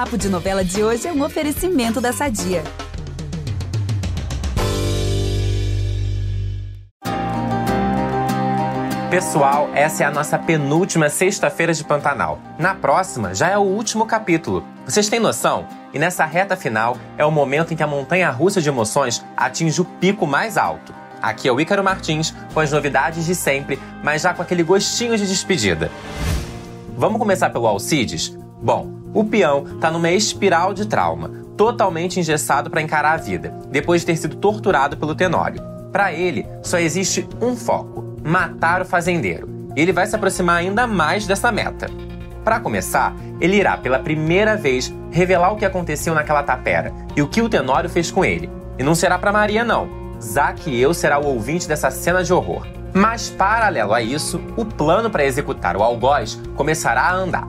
Papo de Novela de hoje é um oferecimento da Sadia. Pessoal, essa é a nossa penúltima sexta-feira de Pantanal. Na próxima já é o último capítulo. Vocês têm noção? E nessa reta final é o momento em que a montanha russa de emoções atinge o pico mais alto. Aqui é o Ícaro Martins com as novidades de sempre, mas já com aquele gostinho de despedida. Vamos começar pelo Alcides? Bom, o peão está numa espiral de trauma, totalmente engessado para encarar a vida, depois de ter sido torturado pelo Tenório. Para ele, só existe um foco: matar o fazendeiro. Ele vai se aproximar ainda mais dessa meta. Para começar, ele irá pela primeira vez revelar o que aconteceu naquela tapera e o que o Tenório fez com ele. E não será para Maria não. Zaqueu será o ouvinte dessa cena de horror. Mas paralelo a isso, o plano para executar o algoz começará a andar.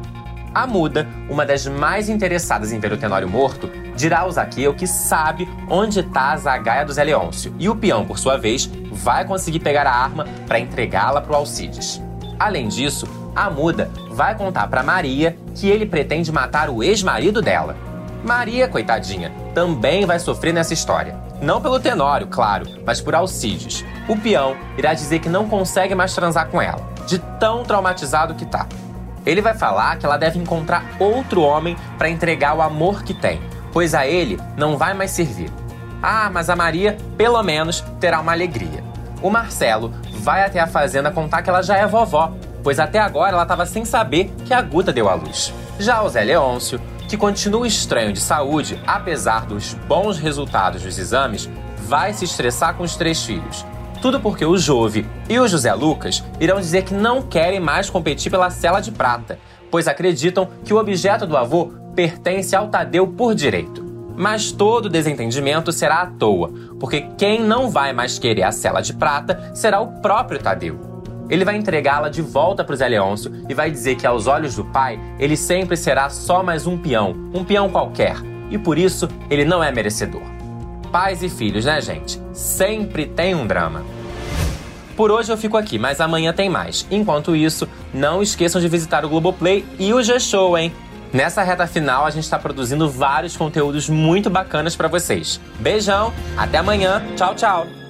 A muda, uma das mais interessadas em ver o Tenório morto, dirá ao Zaqueu que sabe onde está a zagaia do Zé Leôncio, e o peão, por sua vez, vai conseguir pegar a arma para entregá-la para o Alcides. Além disso, a muda vai contar para Maria que ele pretende matar o ex-marido dela. Maria, coitadinha, também vai sofrer nessa história. Não pelo Tenório, claro, mas por Alcides. O peão irá dizer que não consegue mais transar com ela, de tão traumatizado que tá. Ele vai falar que ela deve encontrar outro homem para entregar o amor que tem, pois a ele não vai mais servir. Ah, mas a Maria, pelo menos, terá uma alegria. O Marcelo vai até a fazenda contar que ela já é vovó, pois até agora ela estava sem saber que a Guta deu à luz. Já o Zé Leôncio, que continua estranho de saúde, apesar dos bons resultados dos exames, vai se estressar com os três filhos tudo porque o Jove e o José Lucas irão dizer que não querem mais competir pela cela de prata, pois acreditam que o objeto do avô pertence ao Tadeu por direito. Mas todo desentendimento será à toa, porque quem não vai mais querer a cela de prata será o próprio Tadeu. Ele vai entregá-la de volta para o Zé Leôncio e vai dizer que, aos olhos do pai, ele sempre será só mais um peão, um peão qualquer, e por isso ele não é merecedor pais e filhos, né, gente? Sempre tem um drama. Por hoje eu fico aqui, mas amanhã tem mais. Enquanto isso, não esqueçam de visitar o Globoplay e o G-Show, hein? Nessa reta final, a gente está produzindo vários conteúdos muito bacanas para vocês. Beijão, até amanhã, tchau, tchau!